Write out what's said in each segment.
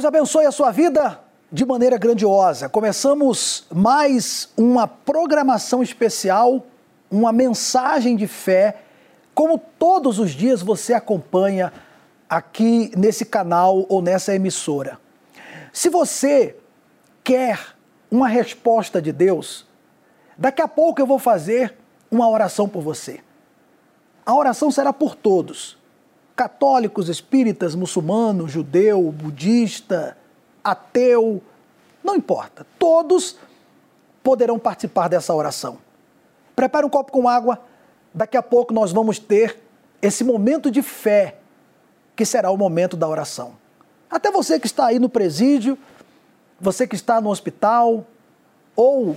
Deus abençoe a sua vida de maneira grandiosa. Começamos mais uma programação especial, uma mensagem de fé, como todos os dias você acompanha aqui nesse canal ou nessa emissora. Se você quer uma resposta de Deus, daqui a pouco eu vou fazer uma oração por você. A oração será por todos: católicos, espíritas, muçulmanos, judeu, budista, ateu, não importa. Todos poderão participar dessa oração. Prepare um copo com água. Daqui a pouco nós vamos ter esse momento de fé, que será o momento da oração. Até você que está aí no presídio, você que está no hospital, ou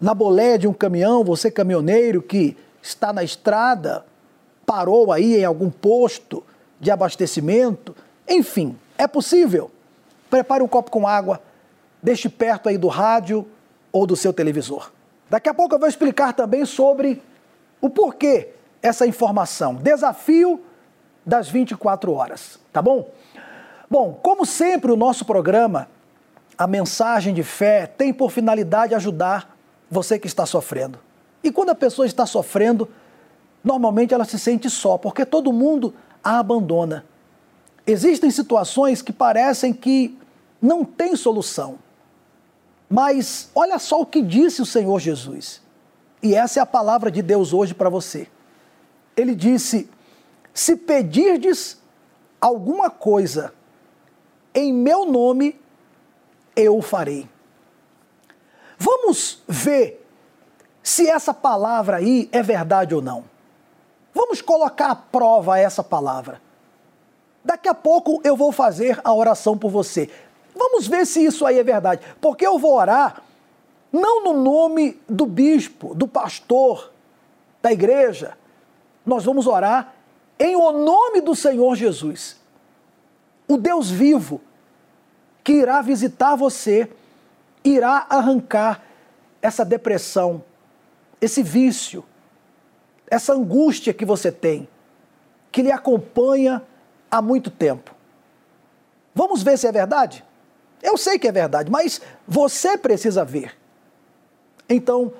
na boleia de um caminhão, você caminhoneiro que está na estrada, parou aí em algum posto de abastecimento, enfim, é possível. Prepare um copo com água, deixe perto aí do rádio ou do seu televisor. Daqui a pouco eu vou explicar também sobre o porquê essa informação. Desafio das 24 horas, tá bom? Bom, como sempre, o nosso programa, a mensagem de fé, tem por finalidade ajudar você que está sofrendo. E quando a pessoa está sofrendo, normalmente ela se sente só, porque todo mundo a abandona. Existem situações que parecem que não tem solução. Mas olha só o que disse o Senhor Jesus. E essa é a palavra de Deus hoje para você. Ele disse: Se pedirdes alguma coisa em meu nome, eu farei. Vamos ver se essa palavra aí é verdade ou não. Vamos colocar à prova essa palavra. Daqui a pouco eu vou fazer a oração por você. Vamos ver se isso aí é verdade. Porque eu vou orar não no nome do bispo, do pastor, da igreja. Nós vamos orar em o nome do Senhor Jesus. O Deus vivo que irá visitar você, irá arrancar essa depressão, esse vício, essa angústia que você tem, que lhe acompanha há muito tempo. Vamos ver se é verdade? Eu sei que é verdade, mas você precisa ver. Então,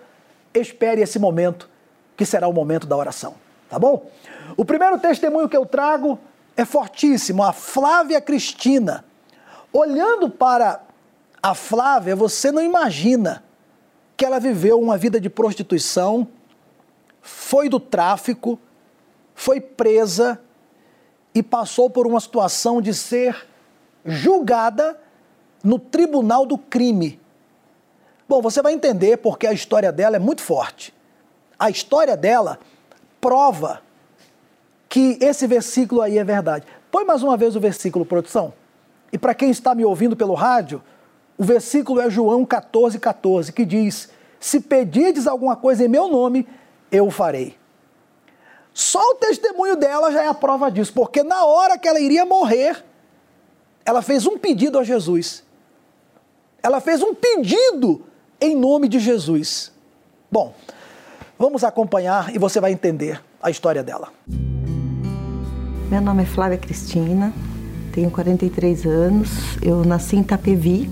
espere esse momento, que será o momento da oração, tá bom? O primeiro testemunho que eu trago é fortíssimo, a Flávia Cristina. Olhando para a Flávia, você não imagina que ela viveu uma vida de prostituição, foi do tráfico, foi presa e passou por uma situação de ser julgada no tribunal do crime. Bom, você vai entender porque a história dela é muito forte. A história dela prova que esse versículo aí é verdade. Põe mais uma vez o versículo, produção. E para quem está me ouvindo pelo rádio, o versículo é João 14, 14, que diz: Se pedirdes alguma coisa em meu nome, eu farei. Só o testemunho dela já é a prova disso, porque na hora que ela iria morrer, ela fez um pedido a Jesus. Ela fez um pedido em nome de Jesus. Bom, vamos acompanhar e você vai entender a história dela. Meu nome é Flávia Cristina, tenho 43 anos, eu nasci em Itapevi.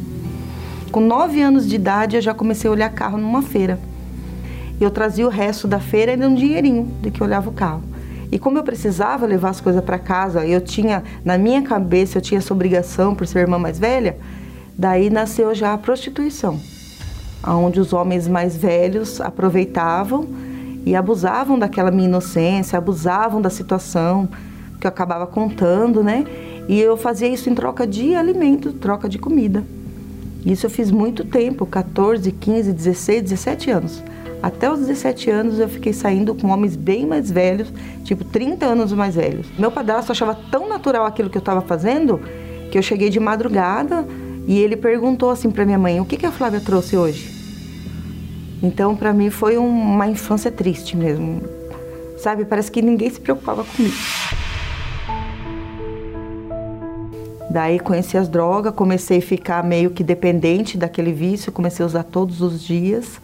Com 9 anos de idade eu já comecei a olhar carro numa feira. Eu trazia o resto da feira e um dinheirinho de que olhava o carro. E como eu precisava levar as coisas para casa, eu tinha, na minha cabeça, eu tinha essa obrigação por ser irmã mais velha, Daí nasceu já a prostituição, onde os homens mais velhos aproveitavam e abusavam daquela minha inocência, abusavam da situação que eu acabava contando, né? E eu fazia isso em troca de alimento, troca de comida. Isso eu fiz muito tempo, 14, 15, 16, 17 anos. Até os 17 anos eu fiquei saindo com homens bem mais velhos, tipo 30 anos mais velhos. Meu padrasto achava tão natural aquilo que eu estava fazendo que eu cheguei de madrugada e ele perguntou assim para minha mãe: "O que que a Flávia trouxe hoje?" Então, para mim foi uma infância triste mesmo. Sabe, parece que ninguém se preocupava comigo. Daí conheci as drogas, comecei a ficar meio que dependente daquele vício, comecei a usar todos os dias.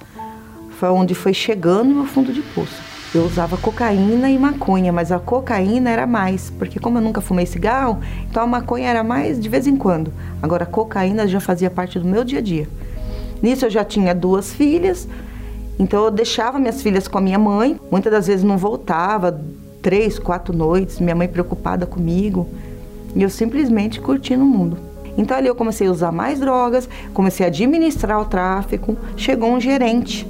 Foi onde foi chegando no fundo de poço. Eu usava cocaína e maconha, mas a cocaína era mais, porque como eu nunca fumei cigarro, então a maconha era mais de vez em quando. Agora a cocaína já fazia parte do meu dia a dia. Nisso eu já tinha duas filhas, então eu deixava minhas filhas com a minha mãe. Muitas das vezes não voltava, três, quatro noites, minha mãe preocupada comigo. E eu simplesmente curtindo o mundo. Então ali eu comecei a usar mais drogas, comecei a administrar o tráfico. Chegou um gerente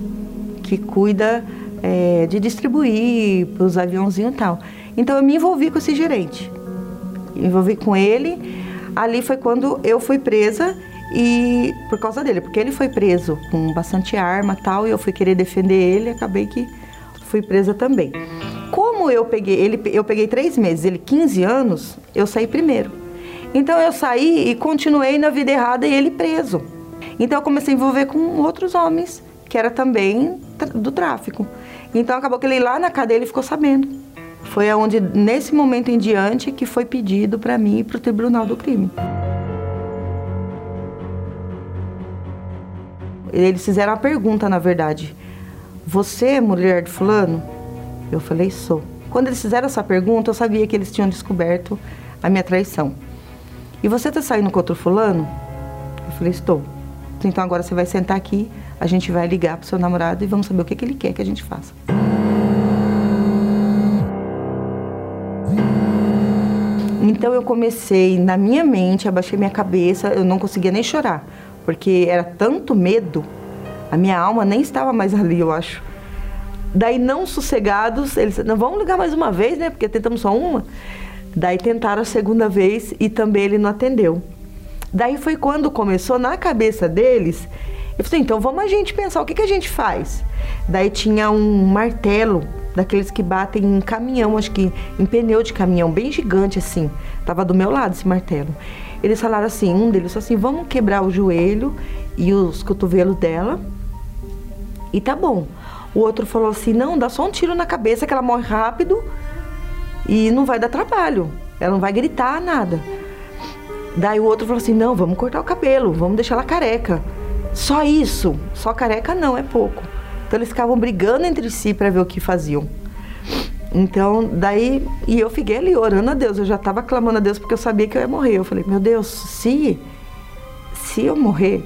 que cuida é, de distribuir para os aviãozinhos e tal. Então eu me envolvi com esse gerente. Me envolvi com ele. Ali foi quando eu fui presa e por causa dele, porque ele foi preso com bastante arma tal, e eu fui querer defender ele, acabei que fui presa também. Como eu peguei, ele, eu peguei três meses, ele 15 anos, eu saí primeiro. Então eu saí e continuei na vida errada e ele preso. Então eu comecei a envolver com outros homens, que era também do tráfico. Então acabou que ele lá na cadeia ele ficou sabendo. Foi aonde nesse momento em diante que foi pedido para mim ir para o tribunal do crime. Eles fizeram a pergunta, na verdade: Você é mulher de Fulano? Eu falei: Sou. Quando eles fizeram essa pergunta, eu sabia que eles tinham descoberto a minha traição. E você está saindo com outro Fulano? Eu falei: Estou. Então agora você vai sentar aqui, a gente vai ligar para o seu namorado e vamos saber o que, que ele quer que a gente faça. Então eu comecei, na minha mente, abaixei minha cabeça, eu não conseguia nem chorar porque era tanto medo, a minha alma nem estava mais ali, eu acho. Daí, não sossegados, eles não vamos ligar mais uma vez, né? Porque tentamos só uma. Daí tentaram a segunda vez e também ele não atendeu. Daí foi quando começou na cabeça deles. Eu falei, então vamos a gente pensar, o que, que a gente faz? Daí tinha um martelo, daqueles que batem em caminhão, acho que em pneu de caminhão, bem gigante assim. Tava do meu lado esse martelo. Eles falaram assim, um deles falou assim, vamos quebrar o joelho e os cotovelos dela e tá bom. O outro falou assim, não, dá só um tiro na cabeça que ela morre rápido e não vai dar trabalho. Ela não vai gritar nada. Daí o outro falou assim, não, vamos cortar o cabelo, vamos deixar ela careca. Só isso, só careca não, é pouco. Então eles ficavam brigando entre si para ver o que faziam. Então, daí, e eu fiquei ali orando a Deus, eu já estava clamando a Deus porque eu sabia que eu ia morrer. Eu falei, meu Deus, se, se eu morrer,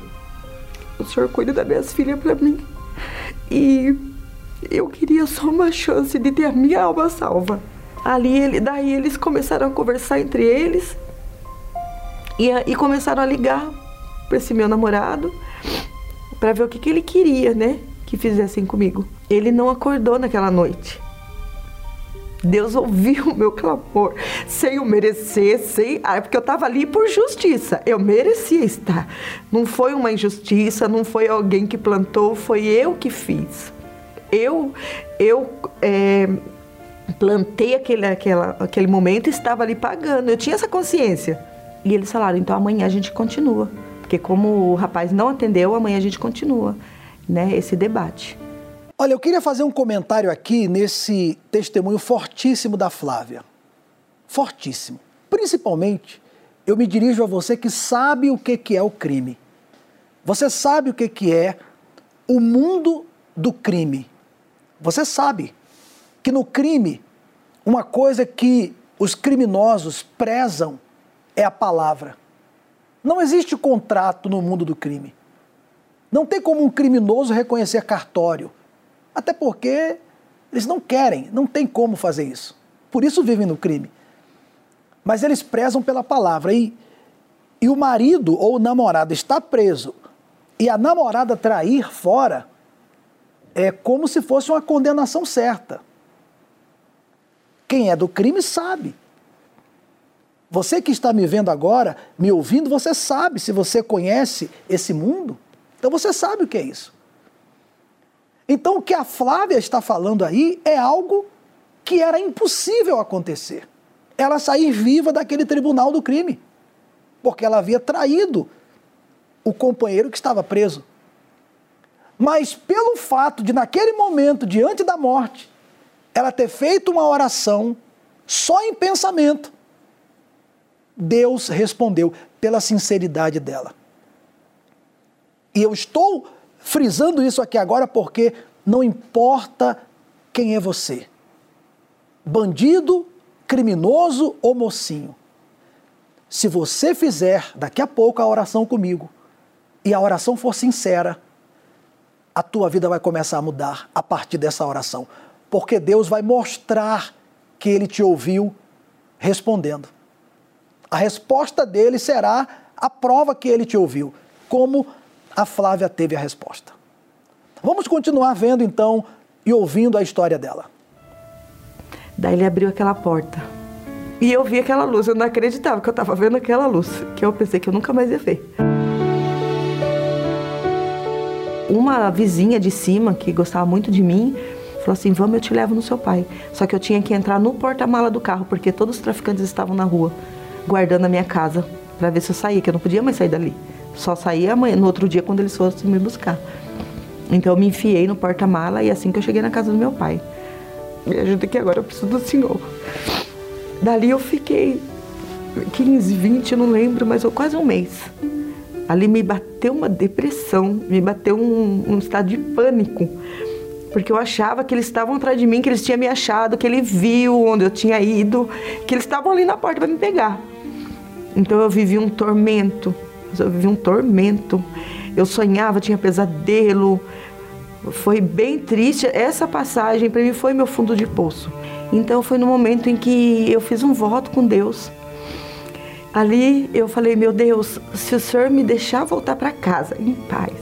o Senhor cuida das minhas filhas para mim. E eu queria só uma chance de ter a minha alma salva. Ali, ele, daí eles começaram a conversar entre eles e, e começaram a ligar para esse meu namorado para ver o que, que ele queria, né, que fizessem comigo. Ele não acordou naquela noite. Deus ouviu o meu clamor, sem eu merecer, sem. Ah, é porque eu estava ali por justiça. Eu merecia estar. Não foi uma injustiça, não foi alguém que plantou, foi eu que fiz. Eu, eu é, plantei aquele, aquela, aquele momento e estava ali pagando. Eu tinha essa consciência. E eles falaram: então amanhã a gente continua. Porque como o rapaz não atendeu, amanhã a gente continua né, esse debate. Olha, eu queria fazer um comentário aqui nesse testemunho fortíssimo da Flávia. Fortíssimo. Principalmente, eu me dirijo a você que sabe o que, é o crime. Você sabe o que é o mundo do crime. Você sabe que no crime, uma coisa que os criminosos prezam é a palavra. Não existe contrato no mundo do crime. Não tem como um criminoso reconhecer cartório. Até porque eles não querem, não tem como fazer isso. Por isso vivem no crime. Mas eles prezam pela palavra. E, e o marido ou o namorado está preso e a namorada trair fora, é como se fosse uma condenação certa. Quem é do crime sabe. Você que está me vendo agora, me ouvindo, você sabe, se você conhece esse mundo, então você sabe o que é isso. Então, o que a Flávia está falando aí é algo que era impossível acontecer. Ela sair viva daquele tribunal do crime, porque ela havia traído o companheiro que estava preso. Mas pelo fato de, naquele momento, diante da morte, ela ter feito uma oração só em pensamento, Deus respondeu pela sinceridade dela. E eu estou frisando isso aqui agora porque não importa quem é você bandido, criminoso ou mocinho. Se você fizer daqui a pouco a oração comigo e a oração for sincera, a tua vida vai começar a mudar a partir dessa oração, porque Deus vai mostrar que ele te ouviu respondendo. A resposta dele será a prova que ele te ouviu, como a Flávia teve a resposta. Vamos continuar vendo então e ouvindo a história dela. Daí ele abriu aquela porta. E eu vi aquela luz, eu não acreditava que eu estava vendo aquela luz, que eu pensei que eu nunca mais ia ver. Uma vizinha de cima, que gostava muito de mim, falou assim: Vamos, eu te levo no seu pai. Só que eu tinha que entrar no porta-mala do carro, porque todos os traficantes estavam na rua, guardando a minha casa, para ver se eu saía, que eu não podia mais sair dali. Só saía amanhã, no outro dia, quando eles fossem me buscar. Então eu me enfiei no porta-mala e assim que eu cheguei na casa do meu pai. Me ajuda aqui agora, eu preciso do senhor. Dali eu fiquei 15, 20, não lembro, mas eu quase um mês. Ali me bateu uma depressão, me bateu um, um estado de pânico. Porque eu achava que eles estavam atrás de mim, que eles tinham me achado, que ele viu onde eu tinha ido, que eles estavam ali na porta para me pegar. Então eu vivi um tormento, eu vivi um tormento. Eu sonhava, tinha pesadelo, foi bem triste. Essa passagem para mim foi meu fundo de poço. Então foi no momento em que eu fiz um voto com Deus. Ali eu falei, meu Deus, se o Senhor me deixar voltar para casa em paz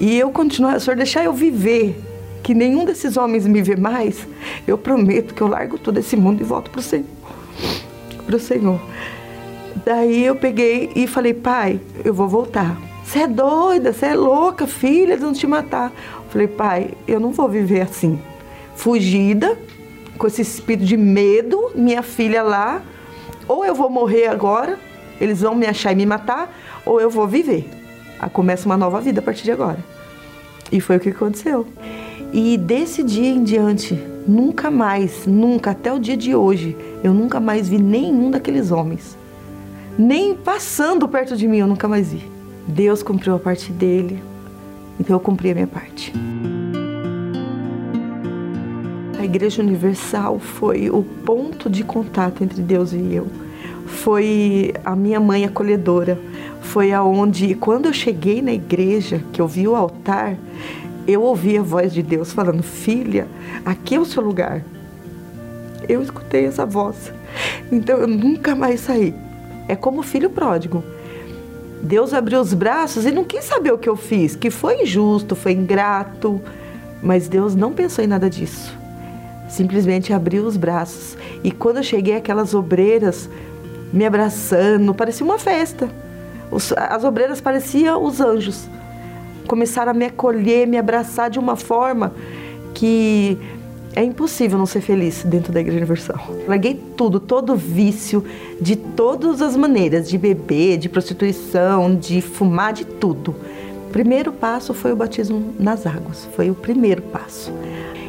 e eu continuar, o Senhor deixar eu viver, que nenhum desses homens me vê mais, eu prometo que eu largo todo esse mundo e volto para o Senhor. Para o Senhor. Daí eu peguei e falei, pai, eu vou voltar. Você é doida, você é louca, filha, eles vão te matar. Falei, pai, eu não vou viver assim. Fugida, com esse espírito de medo, minha filha lá, ou eu vou morrer agora, eles vão me achar e me matar, ou eu vou viver. Começa uma nova vida a partir de agora. E foi o que aconteceu. E desse dia em diante, nunca mais, nunca, até o dia de hoje, eu nunca mais vi nenhum daqueles homens. Nem passando perto de mim, eu nunca mais vi. Deus cumpriu a parte dele, então eu cumpri a minha parte. A Igreja Universal foi o ponto de contato entre Deus e eu. Foi a minha mãe acolhedora. Foi aonde, quando eu cheguei na igreja, que eu vi o altar, eu ouvi a voz de Deus falando: Filha, aqui é o seu lugar. Eu escutei essa voz. Então eu nunca mais saí. É como filho pródigo. Deus abriu os braços e não quis saber o que eu fiz, que foi injusto, foi ingrato, mas Deus não pensou em nada disso. Simplesmente abriu os braços. E quando eu cheguei, aquelas obreiras me abraçando, parecia uma festa. as obreiras pareciam os anjos. Começaram a me acolher, me abraçar de uma forma que é impossível não ser feliz dentro da Igreja Universal. Larguei tudo, todo vício, de todas as maneiras, de beber, de prostituição, de fumar, de tudo. O primeiro passo foi o batismo nas águas, foi o primeiro passo.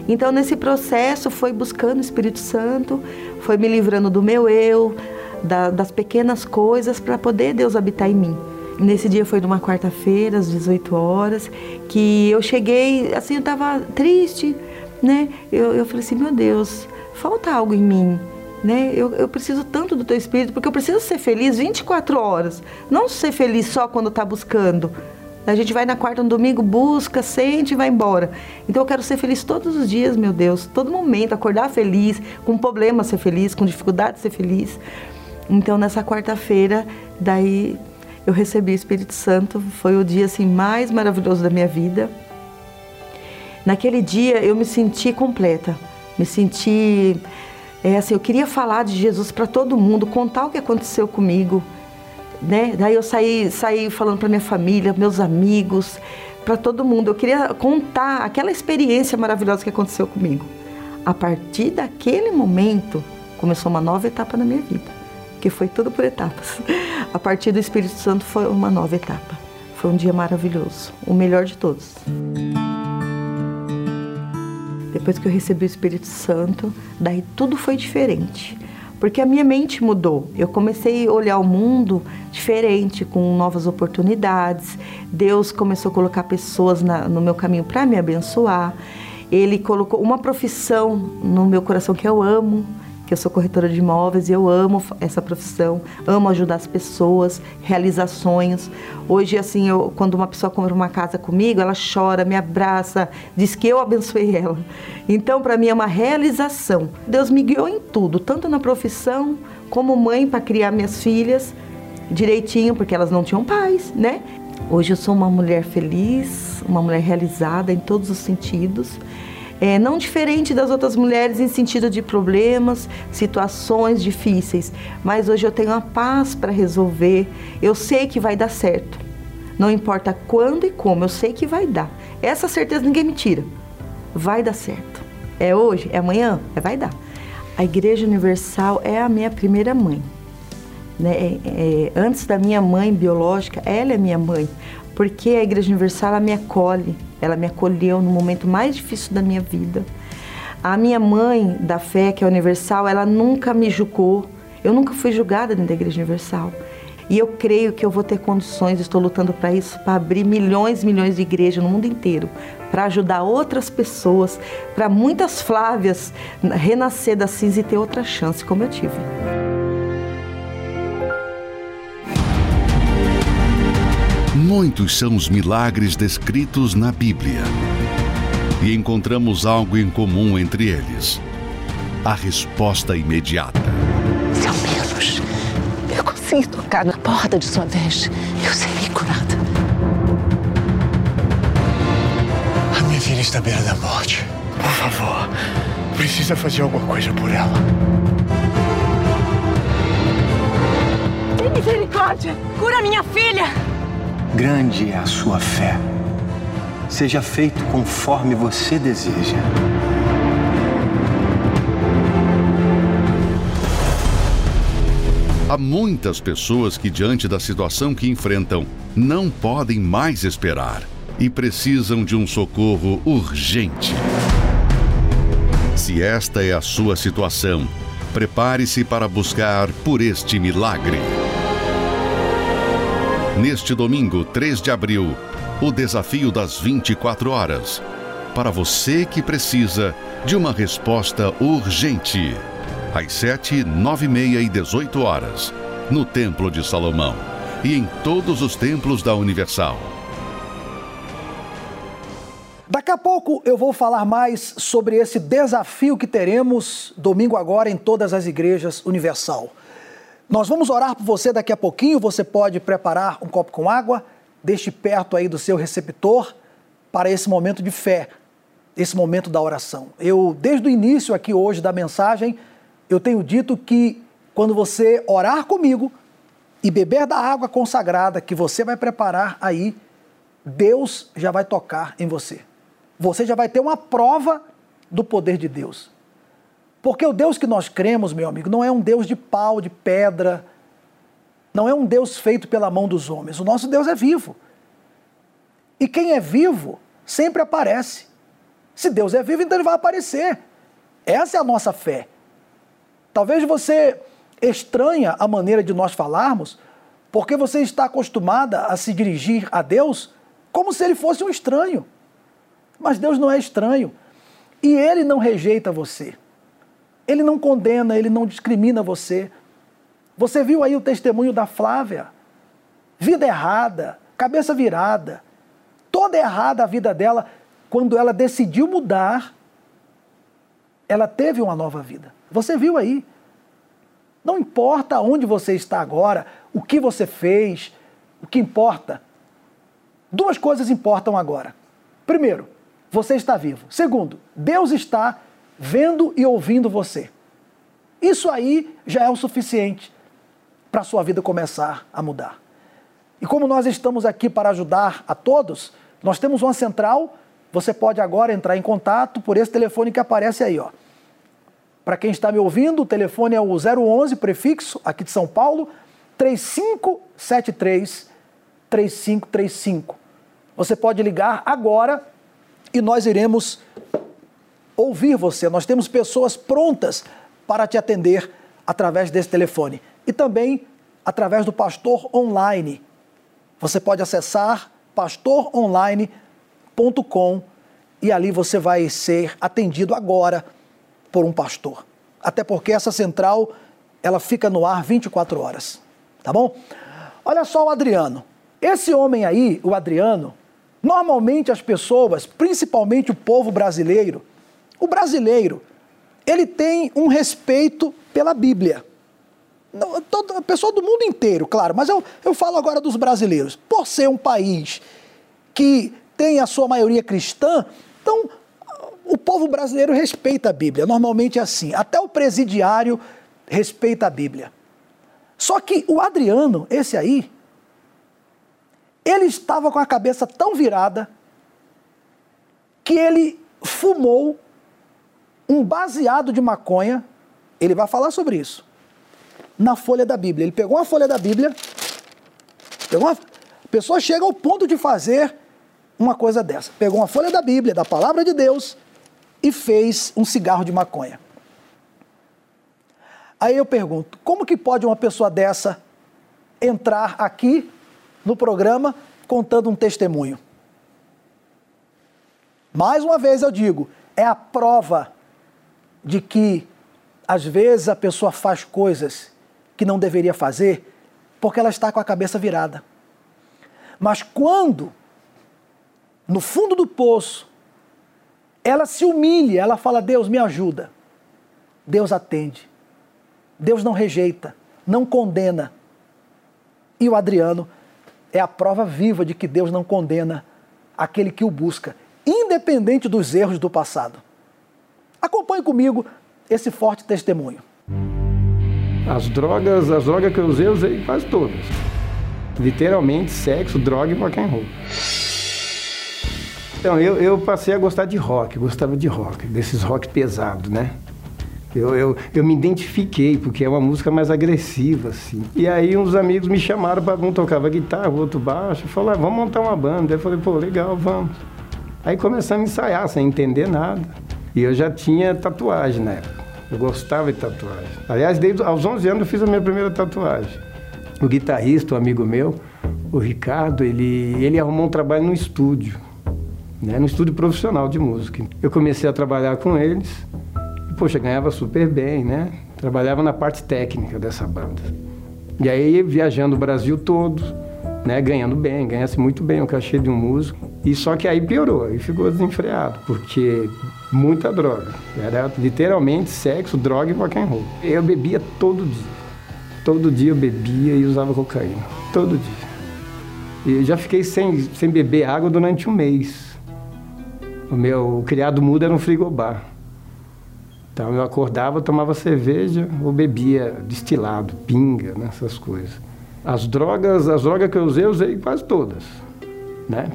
Então, nesse processo, foi buscando o Espírito Santo, foi me livrando do meu eu, da, das pequenas coisas, para poder Deus habitar em mim. Nesse dia foi numa quarta-feira, às 18 horas, que eu cheguei, assim, eu estava triste, né? Eu, eu falei assim, meu Deus, falta algo em mim, né? Eu, eu preciso tanto do teu espírito, porque eu preciso ser feliz 24 horas, não ser feliz só quando está buscando. A gente vai na quarta, no domingo, busca, sente e vai embora. Então eu quero ser feliz todos os dias, meu Deus, todo momento, acordar feliz, com problema ser feliz, com dificuldade ser feliz. Então nessa quarta-feira, daí eu recebi o Espírito Santo, foi o dia assim mais maravilhoso da minha vida. Naquele dia eu me senti completa, me senti é, assim, eu queria falar de Jesus para todo mundo, contar o que aconteceu comigo, né? Daí eu saí, saí falando para minha família, meus amigos, para todo mundo. Eu queria contar aquela experiência maravilhosa que aconteceu comigo. A partir daquele momento, começou uma nova etapa na minha vida, que foi tudo por etapas. A partir do Espírito Santo foi uma nova etapa. Foi um dia maravilhoso, o melhor de todos. Depois que eu recebi o Espírito Santo, daí tudo foi diferente porque a minha mente mudou. Eu comecei a olhar o mundo diferente, com novas oportunidades. Deus começou a colocar pessoas na, no meu caminho para me abençoar. Ele colocou uma profissão no meu coração que eu amo que eu sou corretora de imóveis e eu amo essa profissão, amo ajudar as pessoas, realizar sonhos. Hoje, assim, eu, quando uma pessoa compra uma casa comigo, ela chora, me abraça, diz que eu abençoei ela. Então, para mim é uma realização. Deus me guiou em tudo, tanto na profissão como mãe para criar minhas filhas direitinho, porque elas não tinham pais, né? Hoje eu sou uma mulher feliz, uma mulher realizada em todos os sentidos é, não diferente das outras mulheres em sentido de problemas, situações difíceis, mas hoje eu tenho a paz para resolver. Eu sei que vai dar certo. Não importa quando e como, eu sei que vai dar. Essa certeza ninguém me tira. Vai dar certo. É hoje, é amanhã, é vai dar. A Igreja Universal é a minha primeira mãe. Né? É, é, antes da minha mãe biológica, ela é minha mãe, porque a Igreja Universal ela me acolhe ela me acolheu no momento mais difícil da minha vida. A minha mãe da fé, que é universal, ela nunca me julgou. Eu nunca fui julgada dentro da Igreja Universal. E eu creio que eu vou ter condições, estou lutando para isso, para abrir milhões e milhões de igrejas no mundo inteiro, para ajudar outras pessoas, para muitas Flávias renascer da cinza e ter outra chance, como eu tive. Muitos são os milagres descritos na Bíblia. E encontramos algo em comum entre eles: a resposta imediata. Se ao menos eu conseguir tocar na porta de sua vez, eu serei curada. A minha filha está à beira da morte. Por favor, precisa fazer alguma coisa por ela. Tem misericórdia! Cura minha filha! Grande é a sua fé. Seja feito conforme você deseja. Há muitas pessoas que, diante da situação que enfrentam, não podem mais esperar e precisam de um socorro urgente. Se esta é a sua situação, prepare-se para buscar por este milagre. Neste domingo, 3 de abril, o desafio das 24 horas. Para você que precisa de uma resposta urgente. Às 7, 9 e meia e 18 horas, no Templo de Salomão e em todos os templos da Universal. Daqui a pouco eu vou falar mais sobre esse desafio que teremos domingo agora em todas as igrejas Universal. Nós vamos orar por você daqui a pouquinho. Você pode preparar um copo com água, deixe perto aí do seu receptor para esse momento de fé, esse momento da oração. Eu, desde o início aqui hoje da mensagem, eu tenho dito que quando você orar comigo e beber da água consagrada que você vai preparar aí, Deus já vai tocar em você. Você já vai ter uma prova do poder de Deus. Porque o Deus que nós cremos, meu amigo, não é um Deus de pau, de pedra, não é um Deus feito pela mão dos homens. O nosso Deus é vivo. E quem é vivo sempre aparece. Se Deus é vivo, então ele vai aparecer. Essa é a nossa fé. Talvez você estranha a maneira de nós falarmos, porque você está acostumada a se dirigir a Deus como se ele fosse um estranho. Mas Deus não é estranho. E ele não rejeita você. Ele não condena, ele não discrimina você. Você viu aí o testemunho da Flávia? Vida errada, cabeça virada, toda errada a vida dela. Quando ela decidiu mudar, ela teve uma nova vida. Você viu aí? Não importa onde você está agora, o que você fez, o que importa. Duas coisas importam agora. Primeiro, você está vivo. Segundo, Deus está vendo e ouvindo você. Isso aí já é o suficiente para a sua vida começar a mudar. E como nós estamos aqui para ajudar a todos, Nós temos uma central, você pode agora entrar em contato por esse telefone que aparece aí, ó. Para quem está me ouvindo, o telefone é o 011 prefixo aqui de São Paulo, 3573 3535. Você pode ligar agora e nós iremos ouvir você. Nós temos pessoas prontas para te atender através desse telefone e também através do pastor online. Você pode acessar pastoronline.com e ali você vai ser atendido agora por um pastor. Até porque essa central, ela fica no ar 24 horas, tá bom? Olha só o Adriano. Esse homem aí, o Adriano, normalmente as pessoas, principalmente o povo brasileiro, o brasileiro, ele tem um respeito pela Bíblia. Toda, a pessoa do mundo inteiro, claro, mas eu, eu falo agora dos brasileiros. Por ser um país que tem a sua maioria cristã, então o povo brasileiro respeita a Bíblia. Normalmente é assim. Até o presidiário respeita a Bíblia. Só que o Adriano, esse aí, ele estava com a cabeça tão virada que ele fumou um baseado de maconha. Ele vai falar sobre isso na folha da Bíblia. Ele pegou uma folha da Bíblia, pegou uma, a pessoa chega ao ponto de fazer uma coisa dessa. Pegou uma folha da Bíblia, da palavra de Deus, e fez um cigarro de maconha. Aí eu pergunto, como que pode uma pessoa dessa entrar aqui no programa contando um testemunho? Mais uma vez eu digo, é a prova de que às vezes a pessoa faz coisas que não deveria fazer porque ela está com a cabeça virada. Mas quando, no fundo do poço, ela se humilha, ela fala: Deus, me ajuda. Deus atende. Deus não rejeita, não condena. E o Adriano é a prova viva de que Deus não condena aquele que o busca, independente dos erros do passado. Acompanhe comigo esse forte testemunho. As drogas, as drogas que eu usei, eu usei quase todas. Literalmente, sexo, droga e rock and roll. Então, eu, eu passei a gostar de rock, gostava de rock, desses rock pesados, né? Eu, eu, eu me identifiquei, porque é uma música mais agressiva, assim. E aí uns amigos me chamaram para um tocava guitarra, o outro baixo, falaram, ah, vamos montar uma banda. Eu falei, pô, legal, vamos. Aí começamos a ensaiar, sem entender nada. E eu já tinha tatuagem na época. Eu gostava de tatuagem. Aliás, desde aos 11 anos eu fiz a minha primeira tatuagem. O guitarrista, um amigo meu, o Ricardo, ele, ele arrumou um trabalho no estúdio, né, no estúdio profissional de música. Eu comecei a trabalhar com eles, e, poxa, ganhava super bem, né? Trabalhava na parte técnica dessa banda. E aí, viajando o Brasil todo, né, ganhando bem, ganhasse muito bem o cachê de um músico. E só que aí piorou, e ficou desenfreado, porque muita droga. Era literalmente sexo, droga e rock and roll. Eu bebia todo dia. Todo dia eu bebia e usava cocaína. Todo dia. E já fiquei sem, sem beber água durante um mês. O meu o criado mudo era um frigobar. Então eu acordava, tomava cerveja ou bebia destilado, pinga, né, essas coisas. As drogas, as drogas que eu usei, eu usei quase todas, né?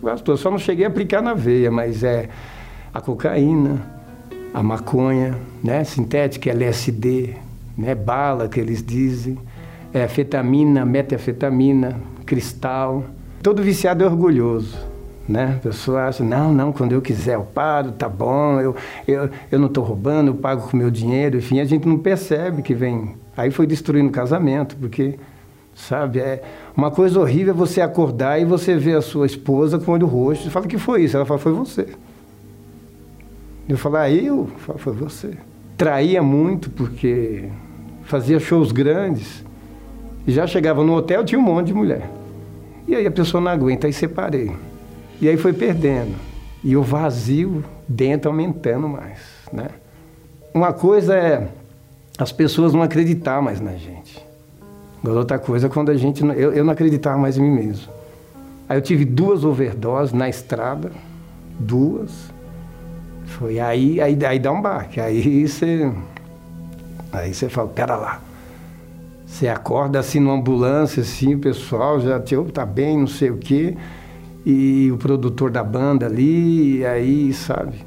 Quase todas. Só não cheguei a aplicar na veia, mas é a cocaína, a maconha, né? Sintética, LSD, né? Bala que eles dizem, é, fetamina, metanfetamina, cristal. Todo viciado é orgulhoso. Né? A pessoa acha, não, não, quando eu quiser eu paro, tá bom, eu, eu, eu não estou roubando, eu pago com meu dinheiro, enfim, a gente não percebe que vem Aí foi destruindo o casamento, porque, sabe, é uma coisa horrível é você acordar e você ver a sua esposa com o olho roxo e fala que foi isso. Ela fala, foi você. Eu falo, ah, eu? Falo, foi você. Traía muito porque fazia shows grandes e já chegava no hotel, tinha um monte de mulher. E aí a pessoa não aguenta, aí separei. E aí foi perdendo. E o vazio dentro aumentando mais, né? Uma coisa é as pessoas não acreditar mais na gente. Agora, outra coisa, quando a gente. Eu, eu não acreditava mais em mim mesmo. Aí eu tive duas overdoses na estrada, duas. Foi aí, aí, aí dá um baque. Aí você. Aí você fala, pera lá. Você acorda assim numa ambulância, assim, o pessoal já te, tá bem, não sei o quê. e o produtor da banda ali, e aí, sabe,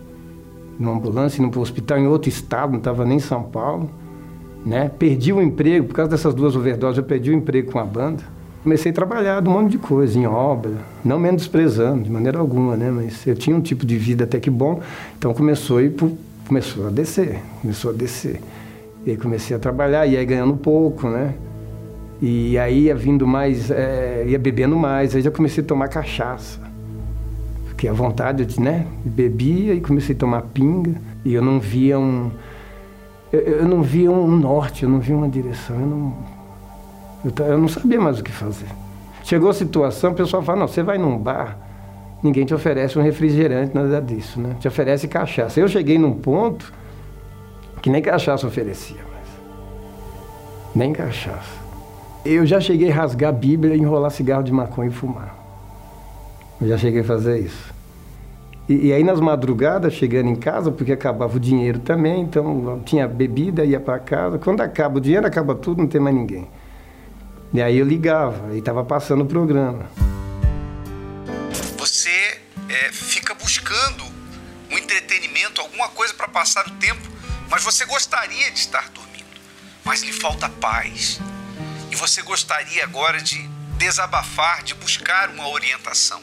numa ambulância, indo para o hospital em outro estado, não estava nem em São Paulo, né? Perdi o emprego, por causa dessas duas overdoses, eu perdi o emprego com a banda. Comecei a trabalhar de um monte de coisa, em obra, não menosprezando, de maneira alguma, né? Mas eu tinha um tipo de vida até que bom, então começou a, ir pro, começou a descer, começou a descer. E aí comecei a trabalhar, e aí ganhando pouco, né? E aí ia vindo mais, é, ia bebendo mais, aí já comecei a tomar cachaça. Fiquei à vontade, de, né? Bebia e comecei a tomar pinga. E eu não via um. Eu, eu não via um norte, eu não via uma direção. Eu não, eu, eu não sabia mais o que fazer. Chegou a situação, o pessoal fala: não, você vai num bar, ninguém te oferece um refrigerante, nada disso, né? Te oferece cachaça. Eu cheguei num ponto que nem cachaça oferecia mais. Nem cachaça. Eu já cheguei a rasgar a Bíblia, enrolar cigarro de maconha e fumar. Eu já cheguei a fazer isso. E, e, aí nas madrugadas, chegando em casa, porque acabava o dinheiro também, então tinha bebida, ia para casa. Quando acaba o dinheiro, acaba tudo, não tem mais ninguém. E aí eu ligava, e estava passando o programa. Você é, fica buscando um entretenimento, alguma coisa para passar o tempo, mas você gostaria de estar dormindo, mas lhe falta paz, e você gostaria agora de desabafar, de buscar uma orientação.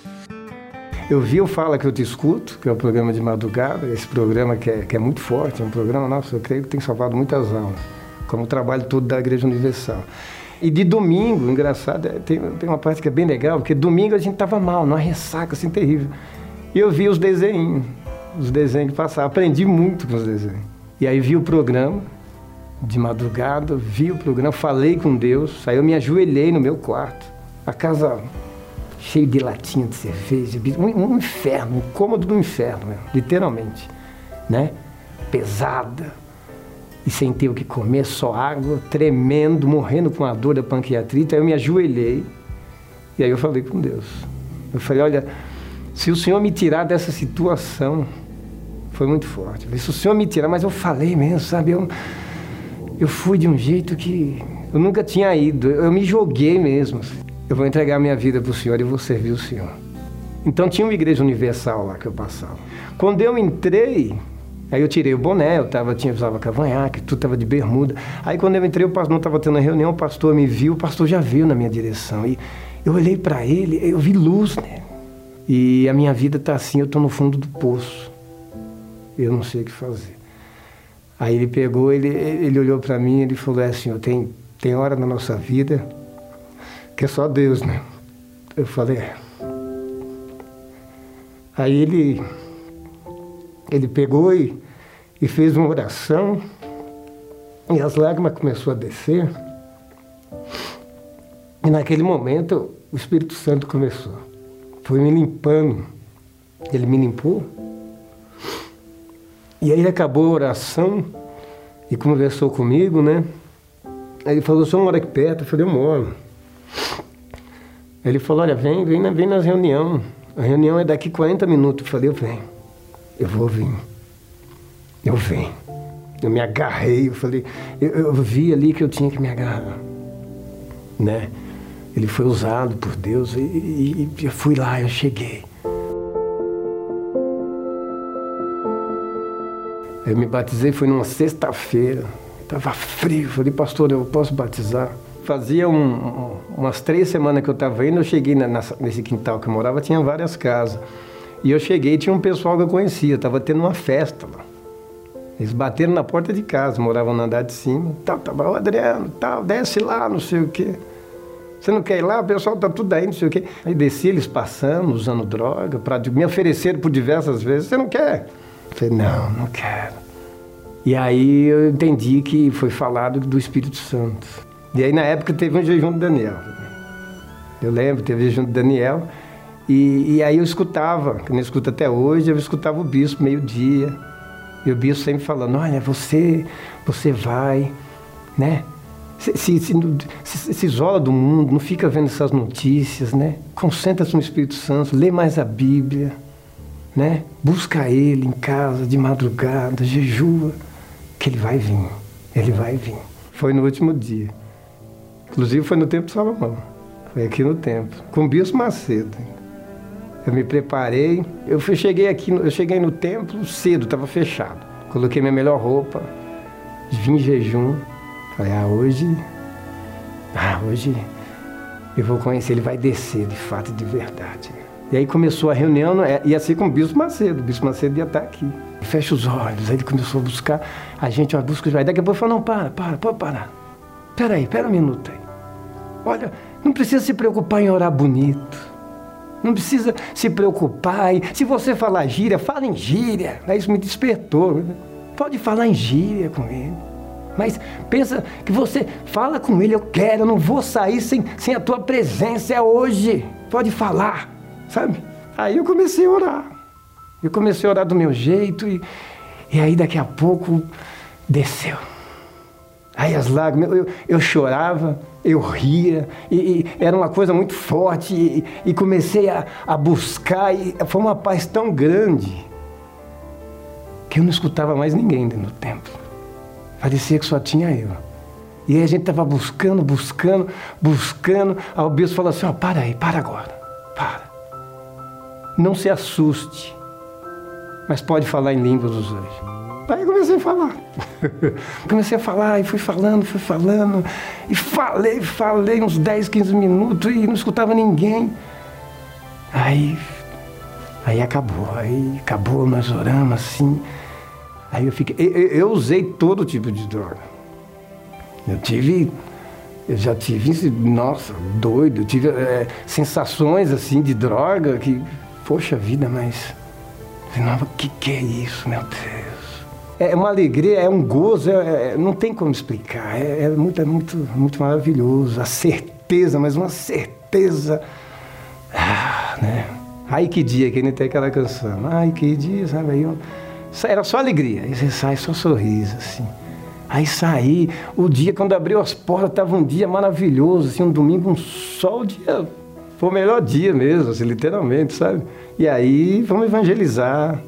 Eu vi o Fala Que Eu Te Escuto, que é o programa de madrugada, esse programa que é, que é muito forte, é um programa, nossa, eu creio que tem salvado muitas almas, como o trabalho todo da Igreja Universal. E de domingo, engraçado, é, tem, tem uma parte que é bem legal, porque domingo a gente estava mal, numa ressaca assim terrível. E eu vi os desenhos, os desenhos que passavam, aprendi muito com os desenhos. E aí vi o programa, de madrugada, vi o programa, falei com Deus, aí eu me ajoelhei no meu quarto. A casa cheia de latinha de cerveja, um, um inferno, um cômodo do inferno, mesmo, literalmente, né? Pesada, e sem ter o que comer, só água, tremendo, morrendo com a dor da pancreatite. Aí eu me ajoelhei e aí eu falei com Deus. Eu falei, olha, se o Senhor me tirar dessa situação, foi muito forte. Se o Senhor me tirar, mas eu falei mesmo, sabe? Eu, eu fui de um jeito que eu nunca tinha ido. Eu me joguei mesmo. Eu vou entregar minha vida para o Senhor e vou servir o Senhor. Então tinha uma igreja universal lá que eu passava. Quando eu entrei, aí eu tirei o boné, eu tava, tinha, usava cavanhaque, tudo estava de bermuda. Aí quando eu entrei, o pastor não estava tendo a reunião, o pastor me viu, o pastor já veio na minha direção. E eu olhei para ele, eu vi luz. Né? E a minha vida está assim, eu estou no fundo do poço. Eu não sei o que fazer. Aí ele pegou, ele, ele olhou para mim e ele falou é, assim, tem, tem hora na nossa vida que é só Deus, né? Eu falei, é. Aí ele, ele pegou e, e fez uma oração e as lágrimas começaram a descer. E naquele momento o Espírito Santo começou. Foi me limpando. Ele me limpou. E aí acabou a oração e conversou comigo, né? Aí ele falou, só mora aqui perto? Eu falei, eu moro. Ele falou, olha, vem, vem, vem nas reuniões. A reunião é daqui 40 minutos. Eu falei, eu venho. Eu vou vir. Eu venho. Eu me agarrei, eu falei, eu, eu vi ali que eu tinha que me agarrar. Né? Ele foi usado por Deus e, e, e eu fui lá, eu cheguei. Eu me batizei, foi numa sexta-feira. Estava frio. Falei, pastor, eu posso batizar? Fazia um, um, umas três semanas que eu estava indo, eu cheguei na, nesse quintal que eu morava, tinha várias casas. E eu cheguei tinha um pessoal que eu conhecia, estava tendo uma festa lá. Eles bateram na porta de casa, moravam no andar de cima. Tal, tava, o Adriano, tal, desce lá, não sei o quê. Você não quer ir lá? O pessoal tá tudo aí, não sei o quê. Aí desci, eles passando, usando droga, para me ofereceram por diversas vezes. Você não quer? Eu falei, não, não quero. E aí eu entendi que foi falado do Espírito Santo. E aí na época teve um jejum de Daniel. Eu lembro, teve jejum de Daniel. E, e aí eu escutava, que não escuto até hoje, eu escutava o bispo meio-dia. E o bispo sempre falando, olha, você, você vai, né? Se, se, se, se, isola do mundo, não fica vendo essas notícias, né? Concentra-se no Espírito Santo, lê mais a Bíblia, né? Busca Ele em casa, de madrugada, jejua, que Ele vai vir, Ele vai vir. Foi no último dia. Inclusive foi no tempo de Salomão. Foi aqui no templo, com Bispo Macedo. Eu me preparei. Eu cheguei aqui, eu cheguei no templo cedo, estava fechado. Coloquei minha melhor roupa, vim em jejum. Falei, ah, hoje. Ah, hoje eu vou conhecer, ele vai descer de fato, de verdade. E aí começou a reunião, ia ser com o Bispo Macedo, o Bispo Macedo ia estar aqui. Fecha os olhos, aí ele começou a buscar, a gente, ó, busca Daqui a pouco falou, não, para, para, pode parar. Espera aí, espera um minuto aí. Olha, não precisa se preocupar em orar bonito. Não precisa se preocupar. Se você falar gíria, fala em gíria. Isso me despertou. Pode falar em gíria com ele. Mas pensa que você fala com ele, eu quero, eu não vou sair sem, sem a tua presença, é hoje. Pode falar, sabe? Aí eu comecei a orar. Eu comecei a orar do meu jeito e, e aí daqui a pouco desceu. Aí as lágrimas, eu, eu chorava, eu ria, e, e, era uma coisa muito forte, e, e comecei a, a, buscar, e foi uma paz tão grande que eu não escutava mais ninguém dentro do templo. Parecia que só tinha eu. E aí a gente estava buscando, buscando, buscando. Aí o bispo falou assim: ó, para aí, para agora, para. Não se assuste, mas pode falar em línguas dos anjos. Aí comecei a falar. comecei a falar e fui falando, fui falando. E falei, falei uns 10, 15 minutos e não escutava ninguém. Aí, aí acabou, aí acabou, nós oramos assim. Aí eu fiquei. Eu, eu usei todo tipo de droga. Eu tive. Eu já tive, nossa, doido, eu tive é, sensações assim de droga que, poxa vida, mas. O que, que é isso, meu Deus? É uma alegria, é um gozo, é, é, não tem como explicar. É, é, muito, é muito, muito maravilhoso. A certeza, mas uma certeza. Ah, né? Ai que dia que nem tem aquela canção. Ai que dia, sabe? Aí eu, era só alegria. Aí você sai, só sorriso, assim. Aí saí, o dia, quando abriu as portas, estava um dia maravilhoso, assim, um domingo, um sol, o dia. Foi o melhor dia mesmo, assim, literalmente, sabe? E aí, vamos evangelizar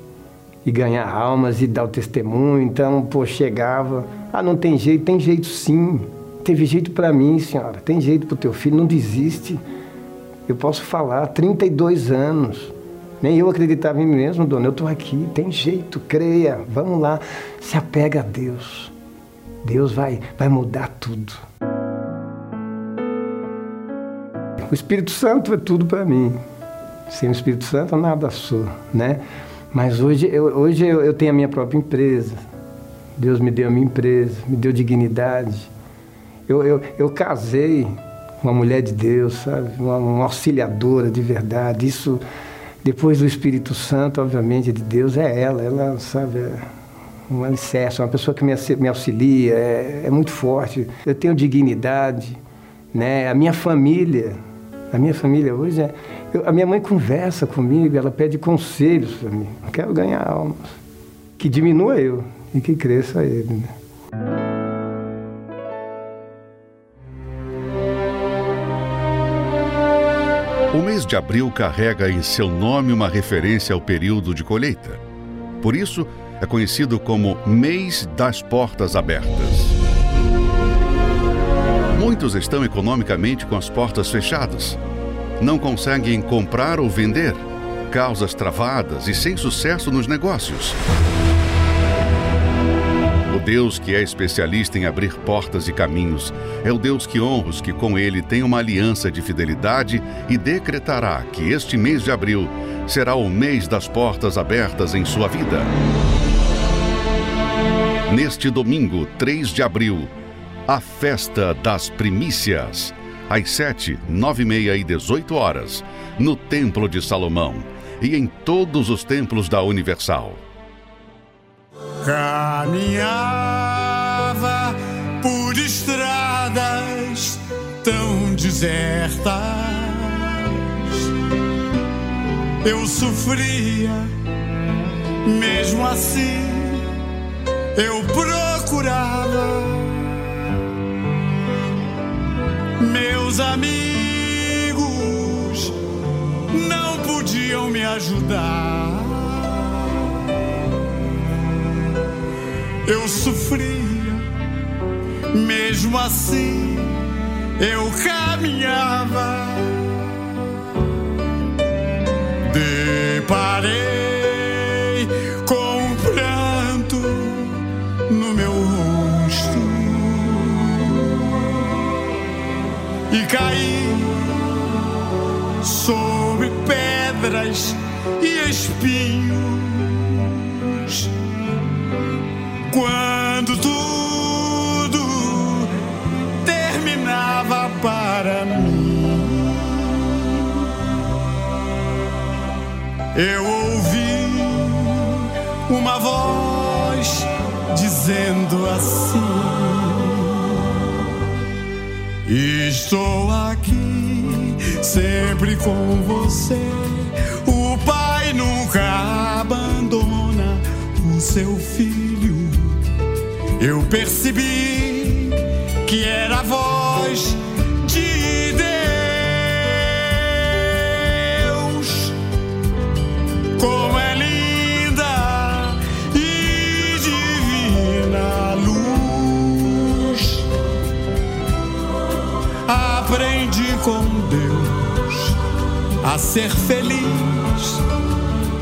e ganhar almas e dar o testemunho. Então, pô, chegava, ah, não tem jeito, tem jeito sim. Teve jeito para mim, senhora. Tem jeito para o teu filho, não desiste. Eu posso falar, 32 anos. Nem eu acreditava em mim mesmo, dona. Eu estou aqui, tem jeito, creia. Vamos lá, se apega a Deus. Deus vai, vai mudar tudo. O Espírito Santo é tudo para mim. Sem o Espírito Santo, nada sou, né? Mas hoje, eu, hoje eu, eu tenho a minha própria empresa. Deus me deu a minha empresa, me deu dignidade. Eu, eu, eu casei uma mulher de Deus, sabe? Uma, uma, auxiliadora de verdade. Isso, depois do Espírito Santo, obviamente, de Deus, é ela. Ela, sabe, é um alicerce, uma pessoa que me, me auxilia, é, é muito forte. Eu tenho dignidade, né? A minha família, a minha família hoje é, eu, a minha mãe conversa comigo, ela pede conselhos para mim. Eu quero ganhar almas. Que diminua eu e que cresça ele. Né? O mês de abril carrega em seu nome uma referência ao período de colheita. Por isso, é conhecido como Mês das Portas Abertas. Muitos estão economicamente com as portas fechadas não conseguem comprar ou vender, causas travadas e sem sucesso nos negócios. O Deus que é especialista em abrir portas e caminhos é o Deus que honra os que com ele têm uma aliança de fidelidade e decretará que este mês de abril será o mês das portas abertas em sua vida. Neste domingo, 3 de abril, a festa das primícias às 7, 9 e meia e 18 horas, no Templo de Salomão e em todos os templos da Universal. Caminhava por estradas tão desertas. Eu sofria, mesmo assim, eu procurava Meus amigos não podiam me ajudar. Eu sofria, mesmo assim eu caminhava. deparei caí sobre pedras e espinhos. Quando tudo terminava para mim, eu ouvi uma voz dizendo assim: Estou aqui sempre com você. O Pai nunca abandona o seu filho. Eu percebi que era a voz de Deus. Como é a ser feliz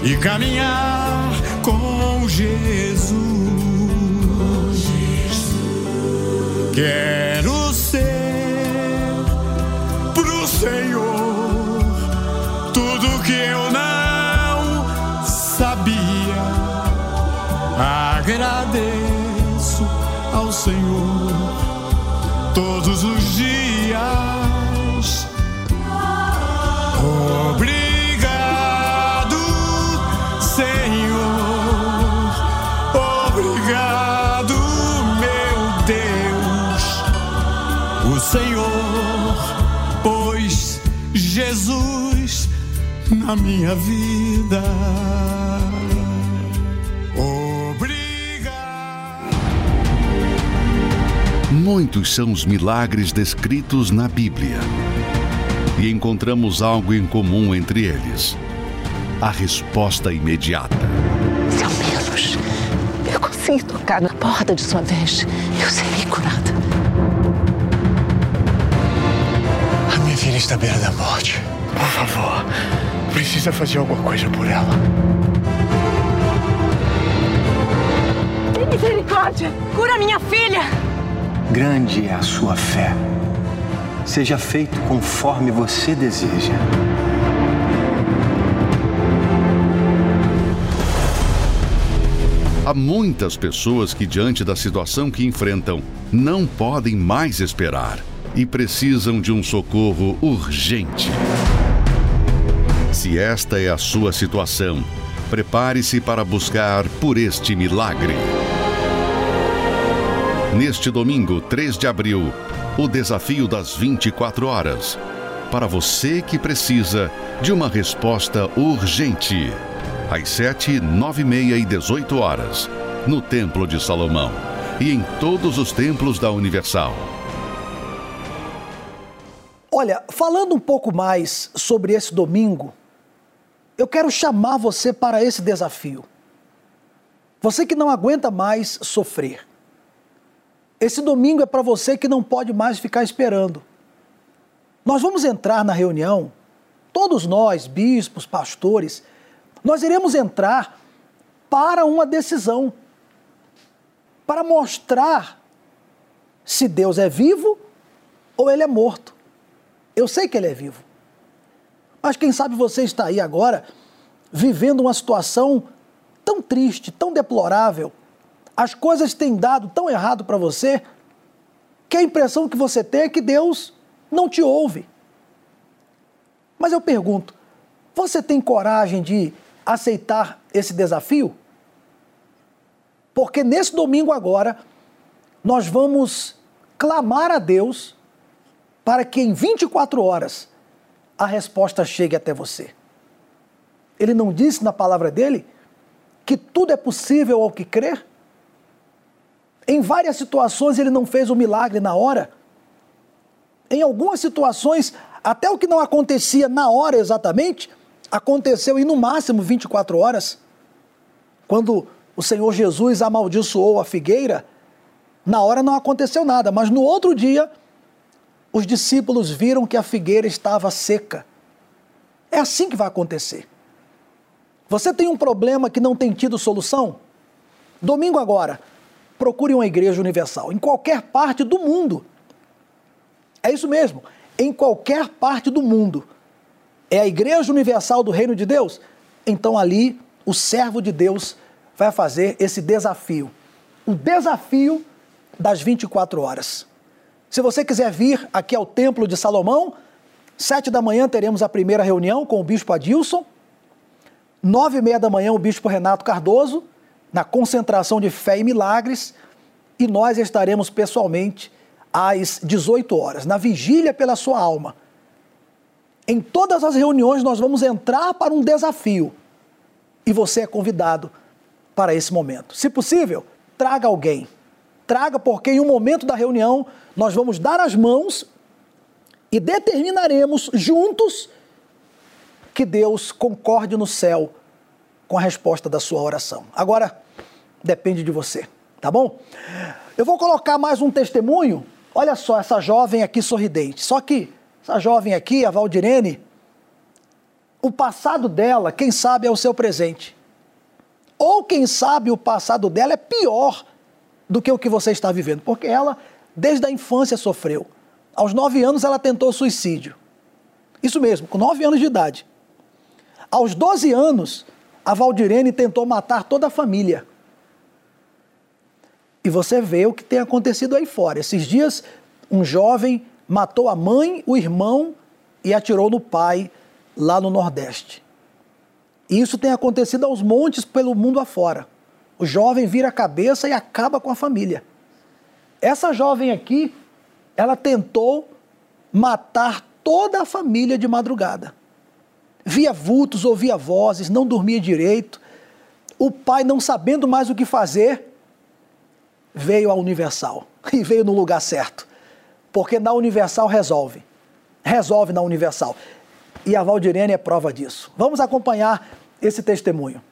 e caminhar com Jesus. Quero ser pro Senhor tudo que eu não sabia. Agradeço ao Senhor todos os dias. Obrigado, Senhor. Obrigado, meu Deus. O Senhor pôs Jesus na minha vida. Muitos são os milagres descritos na Bíblia. E encontramos algo em comum entre eles: a resposta imediata. Se ao menos eu conseguir tocar na porta de sua veste, eu serei curada. A minha filha está à beira da morte. Por favor, precisa fazer alguma coisa por ela. Tem misericórdia! Cura minha filha! Grande é a sua fé. Seja feito conforme você deseja. Há muitas pessoas que, diante da situação que enfrentam, não podem mais esperar e precisam de um socorro urgente. Se esta é a sua situação, prepare-se para buscar por este milagre. Neste domingo, 3 de abril, o desafio das 24 horas. Para você que precisa de uma resposta urgente. Às 7, 9 e meia e 18 horas, no Templo de Salomão e em todos os templos da Universal. Olha, falando um pouco mais sobre esse domingo, eu quero chamar você para esse desafio. Você que não aguenta mais sofrer. Esse domingo é para você que não pode mais ficar esperando. Nós vamos entrar na reunião, todos nós, bispos, pastores, nós iremos entrar para uma decisão, para mostrar se Deus é vivo ou ele é morto. Eu sei que ele é vivo. Mas quem sabe você está aí agora vivendo uma situação tão triste, tão deplorável, as coisas têm dado tão errado para você, que a impressão que você tem é que Deus não te ouve. Mas eu pergunto, você tem coragem de aceitar esse desafio? Porque nesse domingo agora, nós vamos clamar a Deus para que em 24 horas a resposta chegue até você. Ele não disse na palavra dele que tudo é possível ao que crer? Em várias situações ele não fez o milagre na hora. Em algumas situações, até o que não acontecia na hora exatamente, aconteceu em no máximo 24 horas. Quando o Senhor Jesus amaldiçoou a figueira, na hora não aconteceu nada, mas no outro dia, os discípulos viram que a figueira estava seca. É assim que vai acontecer. Você tem um problema que não tem tido solução? Domingo agora, procure uma igreja universal, em qualquer parte do mundo. É isso mesmo, em qualquer parte do mundo. É a igreja universal do reino de Deus? Então ali o servo de Deus vai fazer esse desafio. O desafio das 24 horas. Se você quiser vir aqui ao Templo de Salomão, sete da manhã teremos a primeira reunião com o Bispo Adilson. Nove e meia da manhã, o Bispo Renato Cardoso, na concentração de fé e milagres. E nós estaremos pessoalmente às 18 horas, na vigília pela sua alma. Em todas as reuniões, nós vamos entrar para um desafio. E você é convidado para esse momento. Se possível, traga alguém. Traga, porque em um momento da reunião nós vamos dar as mãos e determinaremos juntos que Deus concorde no céu com a resposta da sua oração. Agora, depende de você, tá bom? Eu vou colocar mais um testemunho. Olha só essa jovem aqui sorridente. Só que essa jovem aqui, a Valdirene, o passado dela, quem sabe, é o seu presente. Ou quem sabe o passado dela é pior do que o que você está vivendo, porque ela, desde a infância, sofreu. Aos nove anos, ela tentou suicídio. Isso mesmo, com nove anos de idade. Aos doze anos, a Valdirene tentou matar toda a família. E você vê o que tem acontecido aí fora. Esses dias, um jovem matou a mãe, o irmão e atirou no pai lá no Nordeste. E isso tem acontecido aos montes pelo mundo afora. O jovem vira a cabeça e acaba com a família. Essa jovem aqui, ela tentou matar toda a família de madrugada. Via vultos, ouvia vozes, não dormia direito. O pai, não sabendo mais o que fazer, veio à Universal e veio no lugar certo. Porque na Universal resolve. Resolve na Universal. E a Valdirene é prova disso. Vamos acompanhar esse testemunho.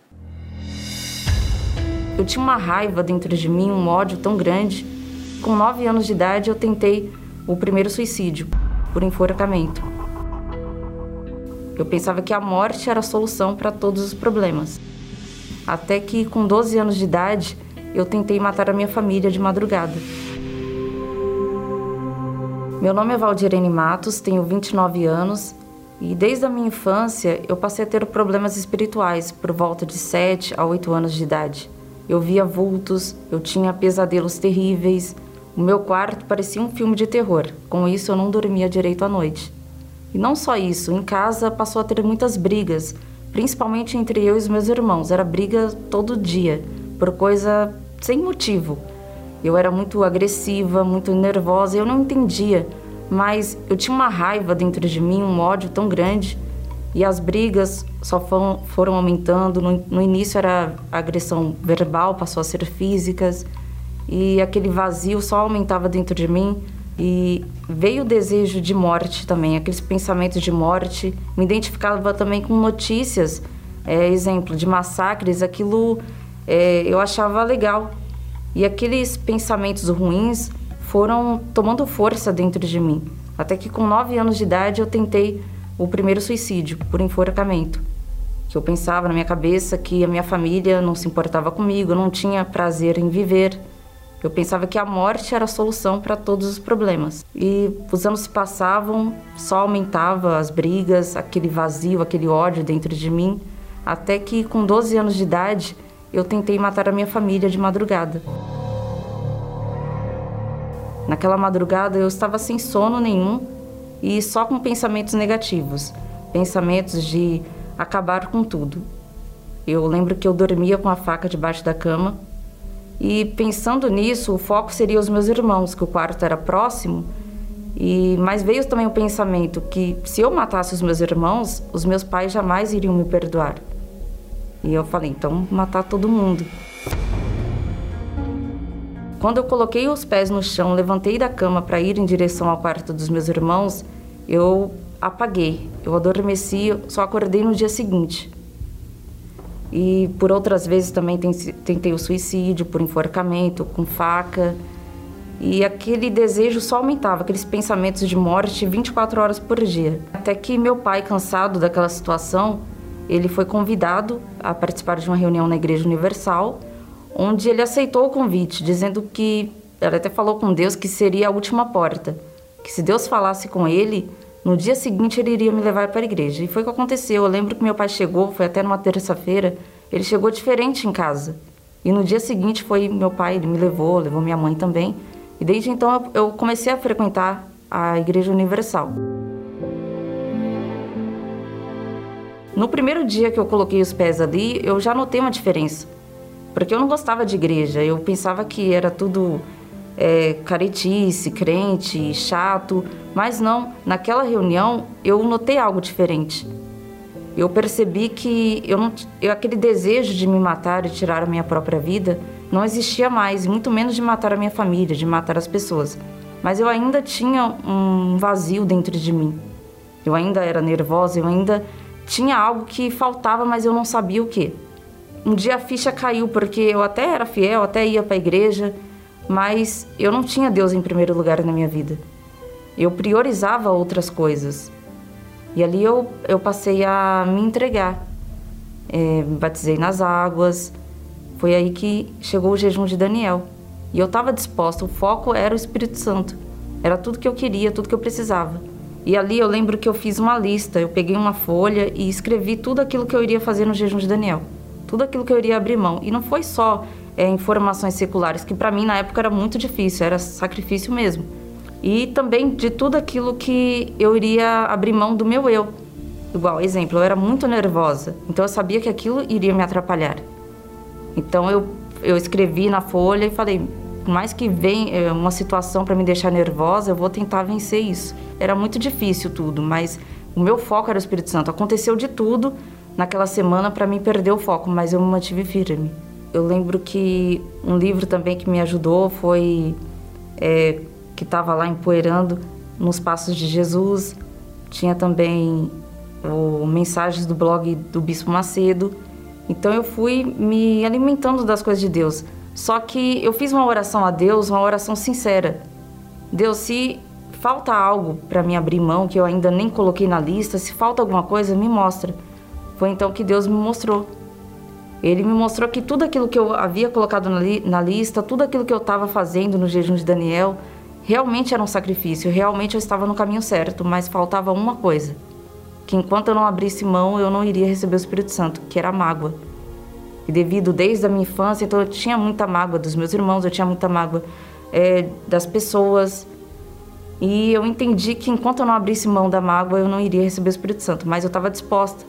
Eu tinha uma raiva dentro de mim, um ódio tão grande. Com nove anos de idade, eu tentei o primeiro suicídio, por enforcamento. Eu pensava que a morte era a solução para todos os problemas. Até que, com 12 anos de idade, eu tentei matar a minha família de madrugada. Meu nome é Valdirene Matos, tenho 29 anos e desde a minha infância eu passei a ter problemas espirituais por volta de 7 a 8 anos de idade. Eu via vultos, eu tinha pesadelos terríveis, o meu quarto parecia um filme de terror. Com isso eu não dormia direito à noite. E não só isso, em casa passou a ter muitas brigas, principalmente entre eu e os meus irmãos. Era briga todo dia, por coisa sem motivo. Eu era muito agressiva, muito nervosa, eu não entendia mas eu tinha uma raiva dentro de mim, um ódio tão grande. E as brigas só foram, foram aumentando. No, no início era agressão verbal, passou a ser físicas. E aquele vazio só aumentava dentro de mim. E veio o desejo de morte também, aqueles pensamentos de morte. Me identificava também com notícias, é, exemplo, de massacres. Aquilo é, eu achava legal. E aqueles pensamentos ruins foram tomando força dentro de mim. Até que com nove anos de idade eu tentei o primeiro suicídio por enforcamento. Que eu pensava na minha cabeça que a minha família não se importava comigo, não tinha prazer em viver. Eu pensava que a morte era a solução para todos os problemas. E os anos se passavam, só aumentava as brigas, aquele vazio, aquele ódio dentro de mim, até que com 12 anos de idade eu tentei matar a minha família de madrugada. Naquela madrugada eu estava sem sono nenhum e só com pensamentos negativos, pensamentos de acabar com tudo. Eu lembro que eu dormia com a faca debaixo da cama e pensando nisso, o foco seria os meus irmãos, que o quarto era próximo. E mas veio também o pensamento que se eu matasse os meus irmãos, os meus pais jamais iriam me perdoar. E eu falei, então matar todo mundo. Quando eu coloquei os pés no chão, levantei da cama para ir em direção ao quarto dos meus irmãos, eu apaguei. Eu adormeci, só acordei no dia seguinte. E por outras vezes também tentei o suicídio por enforcamento, com faca. E aquele desejo só aumentava, aqueles pensamentos de morte 24 horas por dia. Até que meu pai, cansado daquela situação, ele foi convidado a participar de uma reunião na Igreja Universal, onde ele aceitou o convite, dizendo que ela até falou com Deus que seria a última porta, que se Deus falasse com ele, no dia seguinte ele iria me levar para a igreja. E foi o que aconteceu. Eu lembro que meu pai chegou, foi até numa terça-feira, ele chegou diferente em casa. E no dia seguinte foi meu pai, ele me levou, levou minha mãe também. E desde então eu comecei a frequentar a Igreja Universal. No primeiro dia que eu coloquei os pés ali, eu já notei uma diferença. Porque eu não gostava de igreja, eu pensava que era tudo é, caretice, crente, chato. Mas não, naquela reunião eu notei algo diferente. Eu percebi que eu não, eu, aquele desejo de me matar e tirar a minha própria vida não existia mais, muito menos de matar a minha família, de matar as pessoas. Mas eu ainda tinha um vazio dentro de mim. Eu ainda era nervosa, eu ainda tinha algo que faltava, mas eu não sabia o que. Um dia a ficha caiu porque eu até era fiel, até ia para a igreja, mas eu não tinha Deus em primeiro lugar na minha vida. Eu priorizava outras coisas. E ali eu, eu passei a me entregar. É, me batizei nas águas. Foi aí que chegou o jejum de Daniel. E eu estava disposta, o foco era o Espírito Santo. Era tudo que eu queria, tudo que eu precisava. E ali eu lembro que eu fiz uma lista, eu peguei uma folha e escrevi tudo aquilo que eu iria fazer no jejum de Daniel. Tudo aquilo que eu iria abrir mão. E não foi só é, informações seculares, que para mim na época era muito difícil, era sacrifício mesmo. E também de tudo aquilo que eu iria abrir mão do meu eu. Igual, exemplo, eu era muito nervosa, então eu sabia que aquilo iria me atrapalhar. Então eu, eu escrevi na folha e falei: por mais que venha é, uma situação para me deixar nervosa, eu vou tentar vencer isso. Era muito difícil tudo, mas o meu foco era o Espírito Santo. Aconteceu de tudo naquela semana para mim perder o foco, mas eu me mantive firme. Eu lembro que um livro também que me ajudou foi é, que estava lá empoeirando nos passos de Jesus. Tinha também o mensagens do blog do Bispo Macedo. Então eu fui me alimentando das coisas de Deus. Só que eu fiz uma oração a Deus, uma oração sincera. Deus, se falta algo para me abrir mão que eu ainda nem coloquei na lista, se falta alguma coisa, me mostra. Foi então que Deus me mostrou. Ele me mostrou que tudo aquilo que eu havia colocado na, li na lista, tudo aquilo que eu estava fazendo no jejum de Daniel, realmente era um sacrifício, realmente eu estava no caminho certo, mas faltava uma coisa: que enquanto eu não abrisse mão, eu não iria receber o Espírito Santo, que era a mágoa. E devido desde a minha infância, então eu tinha muita mágoa dos meus irmãos, eu tinha muita mágoa é, das pessoas. E eu entendi que enquanto eu não abrisse mão da mágoa, eu não iria receber o Espírito Santo, mas eu estava disposta.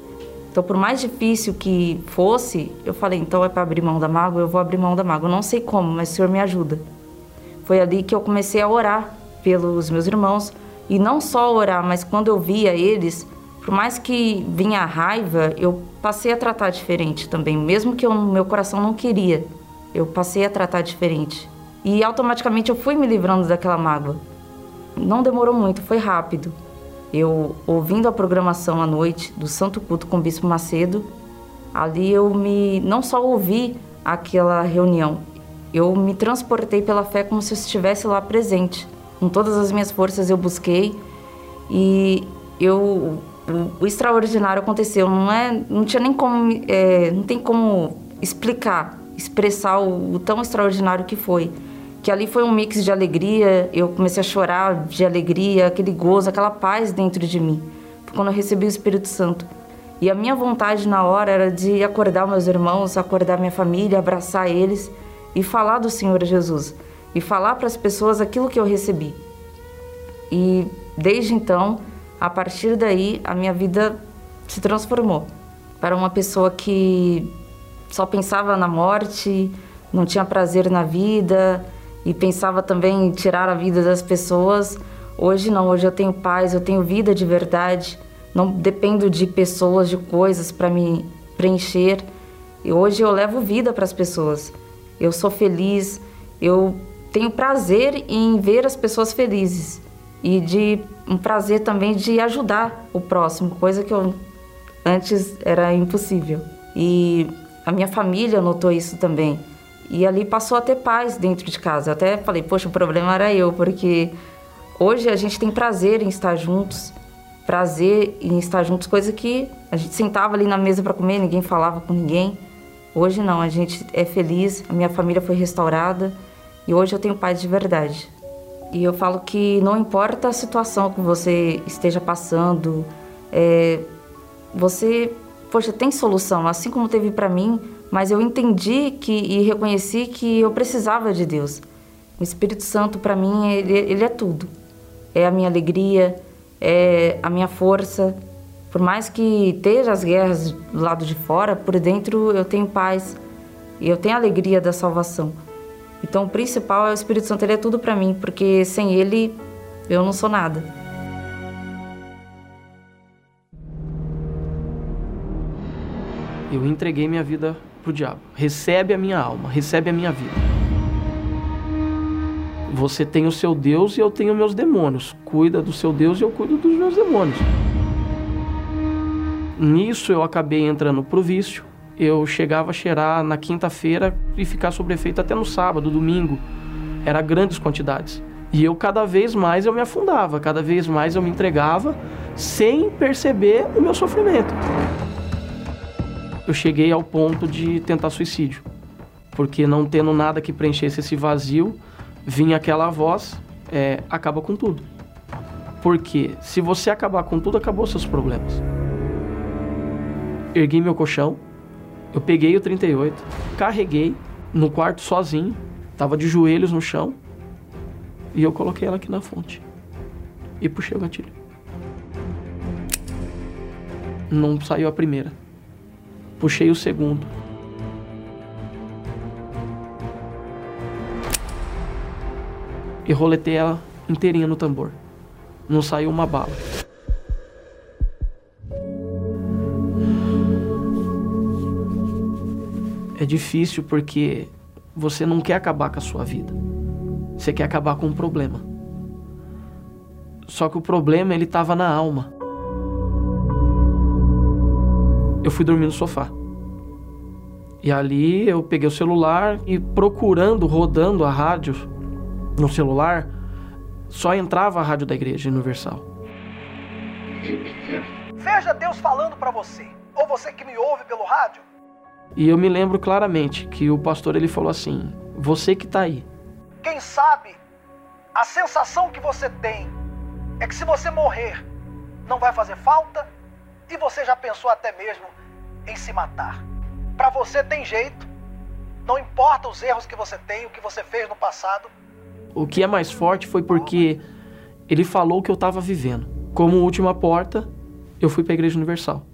Então, por mais difícil que fosse, eu falei: então é para abrir mão da mágoa, eu vou abrir mão da mágoa. Eu não sei como, mas o Senhor me ajuda. Foi ali que eu comecei a orar pelos meus irmãos. E não só orar, mas quando eu via eles, por mais que vinha a raiva, eu passei a tratar diferente também, mesmo que eu, meu coração não queria. Eu passei a tratar diferente. E automaticamente eu fui me livrando daquela mágoa. Não demorou muito, foi rápido. Eu ouvindo a programação à noite do Santo Culto com o Bispo Macedo, ali eu me não só ouvi aquela reunião, eu me transportei pela fé como se eu estivesse lá presente. Com todas as minhas forças eu busquei e eu o, o extraordinário aconteceu. Não é, não tinha nem como, é, não tem como explicar, expressar o, o tão extraordinário que foi. Que ali foi um mix de alegria. Eu comecei a chorar de alegria, aquele gozo, aquela paz dentro de mim. Quando eu recebi o Espírito Santo. E a minha vontade na hora era de acordar meus irmãos, acordar minha família, abraçar eles e falar do Senhor Jesus e falar para as pessoas aquilo que eu recebi. E desde então a partir daí a minha vida se transformou para uma pessoa que só pensava na morte, não tinha prazer na vida e pensava também em tirar a vida das pessoas. Hoje não, hoje eu tenho paz, eu tenho vida de verdade, não dependo de pessoas, de coisas para me preencher. E hoje eu levo vida para as pessoas. Eu sou feliz, eu tenho prazer em ver as pessoas felizes e de um prazer também de ajudar o próximo, coisa que eu antes era impossível. E a minha família notou isso também. E ali passou a ter paz dentro de casa. Eu até falei, poxa, o problema era eu, porque hoje a gente tem prazer em estar juntos. prazer em estar juntos, coisa que a gente sentava ali na mesa para comer, ninguém falava com ninguém. Hoje não, a gente é feliz, a minha família foi restaurada e hoje eu tenho paz de verdade. E eu falo que não importa a situação que você esteja passando, é, você, poxa, tem solução, assim como teve para mim, mas eu entendi que e reconheci que eu precisava de Deus. O Espírito Santo para mim ele, ele é tudo. É a minha alegria, é a minha força. Por mais que esteja as guerras do lado de fora, por dentro eu tenho paz e eu tenho alegria da salvação. Então o principal é o Espírito Santo, ele é tudo para mim, porque sem ele eu não sou nada. Eu entreguei minha vida pro diabo. Recebe a minha alma, recebe a minha vida. Você tem o seu Deus e eu tenho meus demônios. Cuida do seu Deus e eu cuido dos meus demônios. Nisso eu acabei entrando pro vício. Eu chegava a cheirar na quinta-feira e ficar sobre efeito até no sábado, domingo. Era grandes quantidades. E eu cada vez mais eu me afundava, cada vez mais eu me entregava sem perceber o meu sofrimento eu cheguei ao ponto de tentar suicídio. Porque não tendo nada que preenchesse esse vazio, vinha aquela voz, é, acaba com tudo. Porque se você acabar com tudo, acabou seus problemas. Ergui meu colchão, eu peguei o 38, carreguei no quarto sozinho, tava de joelhos no chão, e eu coloquei ela aqui na fonte. E puxei o gatilho. Não saiu a primeira. Puxei o segundo. E roletei ela inteirinha no tambor. Não saiu uma bala. É difícil porque você não quer acabar com a sua vida. Você quer acabar com um problema. Só que o problema ele estava na alma eu fui dormir no sofá. E ali eu peguei o celular e procurando, rodando a rádio no celular, só entrava a rádio da Igreja Universal. Seja Deus falando para você, ou você que me ouve pelo rádio. E eu me lembro claramente que o pastor ele falou assim: "Você que tá aí. Quem sabe a sensação que você tem é que se você morrer, não vai fazer falta e você já pensou até mesmo em se matar. Para você tem jeito, não importa os erros que você tem, o que você fez no passado. O que é mais forte foi porque ele falou o que eu estava vivendo. Como última porta, eu fui para a Igreja Universal.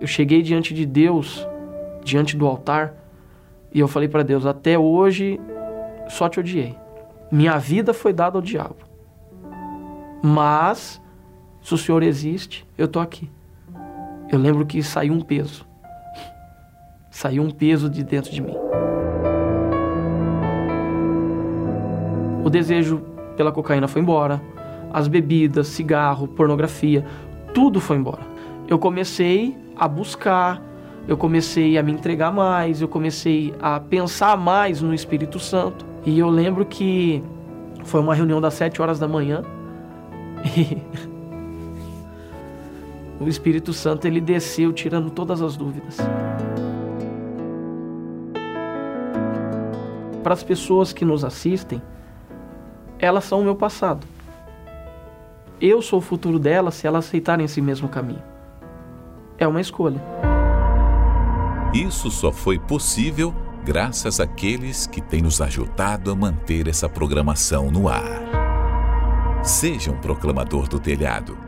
Eu cheguei diante de Deus, diante do altar, e eu falei para Deus: até hoje só te odiei. Minha vida foi dada ao diabo. Mas se o Senhor existe, eu estou aqui. Eu lembro que saiu um peso. Saiu um peso de dentro de mim. O desejo pela cocaína foi embora. As bebidas, cigarro, pornografia, tudo foi embora. Eu comecei a buscar, eu comecei a me entregar mais, eu comecei a pensar mais no Espírito Santo. E eu lembro que foi uma reunião das sete horas da manhã. E o Espírito Santo ele desceu tirando todas as dúvidas. Para as pessoas que nos assistem, elas são o meu passado. Eu sou o futuro delas se elas aceitarem esse mesmo caminho. É uma escolha. Isso só foi possível graças àqueles que têm nos ajudado a manter essa programação no ar. Seja um proclamador do telhado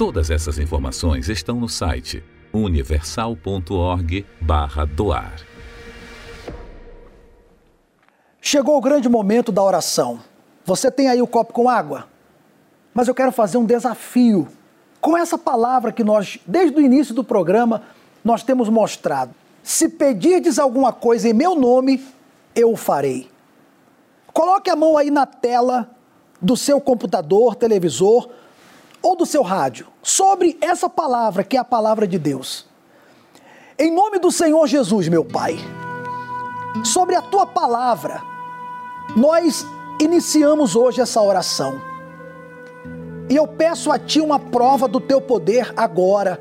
Todas essas informações estão no site universal.org/doar. Chegou o grande momento da oração. Você tem aí o copo com água? Mas eu quero fazer um desafio com essa palavra que nós, desde o início do programa, nós temos mostrado. Se pedirdes alguma coisa em meu nome, eu o farei. Coloque a mão aí na tela do seu computador, televisor ou do seu rádio sobre essa palavra que é a palavra de Deus. Em nome do Senhor Jesus, meu Pai, sobre a tua palavra, nós iniciamos hoje essa oração. E eu peço a Ti uma prova do Teu poder agora,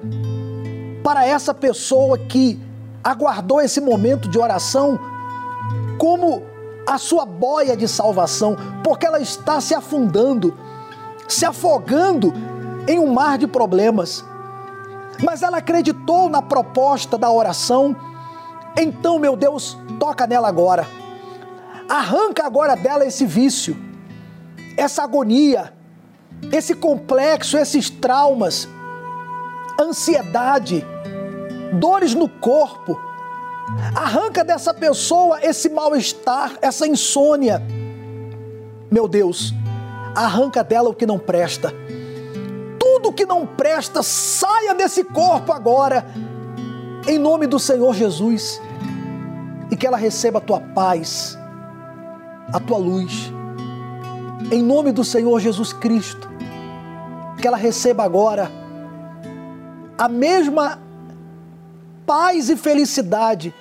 para essa pessoa que aguardou esse momento de oração como a sua boia de salvação, porque ela está se afundando, se afogando em um mar de problemas. Mas ela acreditou na proposta da oração, então, meu Deus, toca nela agora. Arranca agora dela esse vício, essa agonia, esse complexo, esses traumas, ansiedade, dores no corpo. Arranca dessa pessoa esse mal-estar, essa insônia. Meu Deus, arranca dela o que não presta. Tudo que não presta, saia desse corpo agora, em nome do Senhor Jesus. E que ela receba a tua paz, a tua luz, em nome do Senhor Jesus Cristo que ela receba agora a mesma paz e felicidade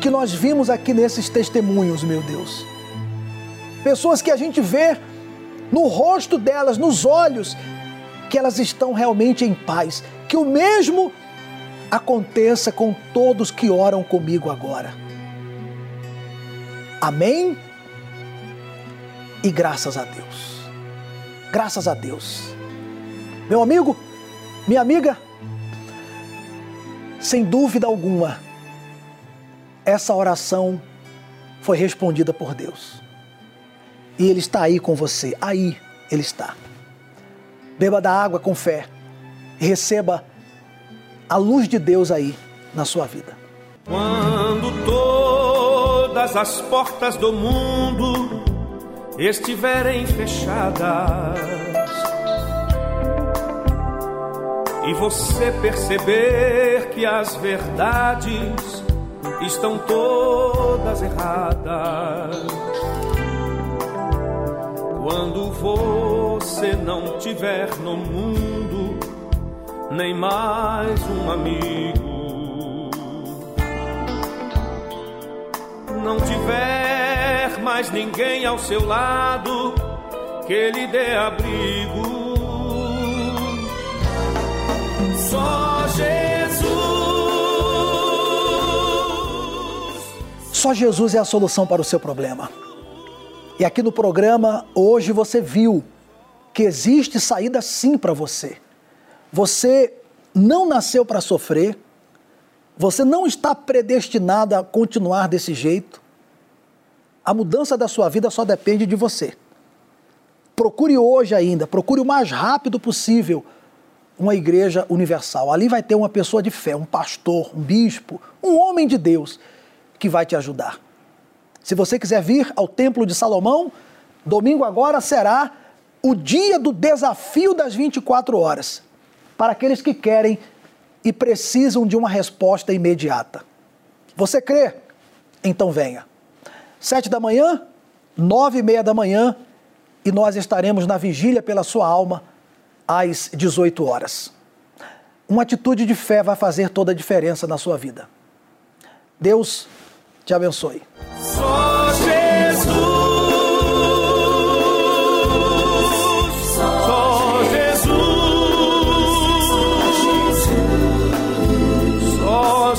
que nós vimos aqui nesses testemunhos, meu Deus. Pessoas que a gente vê no rosto delas, nos olhos, que elas estão realmente em paz. Que o mesmo aconteça com todos que oram comigo agora. Amém? E graças a Deus. Graças a Deus. Meu amigo, minha amiga, sem dúvida alguma, essa oração foi respondida por Deus. E Ele está aí com você, aí Ele está. Beba da água com fé receba a luz de Deus aí na sua vida. Quando todas as portas do mundo estiverem fechadas, e você perceber que as verdades estão todas erradas. Quando você não tiver no mundo nem mais um amigo, não tiver mais ninguém ao seu lado que lhe dê abrigo Só Jesus. Só Jesus é a solução para o seu problema. E aqui no programa, hoje você viu que existe saída sim para você. Você não nasceu para sofrer, você não está predestinado a continuar desse jeito. A mudança da sua vida só depende de você. Procure hoje ainda, procure o mais rápido possível uma igreja universal. Ali vai ter uma pessoa de fé, um pastor, um bispo, um homem de Deus que vai te ajudar. Se você quiser vir ao Templo de Salomão, domingo agora será o dia do desafio das 24 horas, para aqueles que querem e precisam de uma resposta imediata. Você crê? Então venha. Sete da manhã, nove e meia da manhã, e nós estaremos na vigília pela sua alma às 18 horas. Uma atitude de fé vai fazer toda a diferença na sua vida. Deus te abençoe.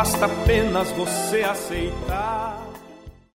Basta apenas você aceitar.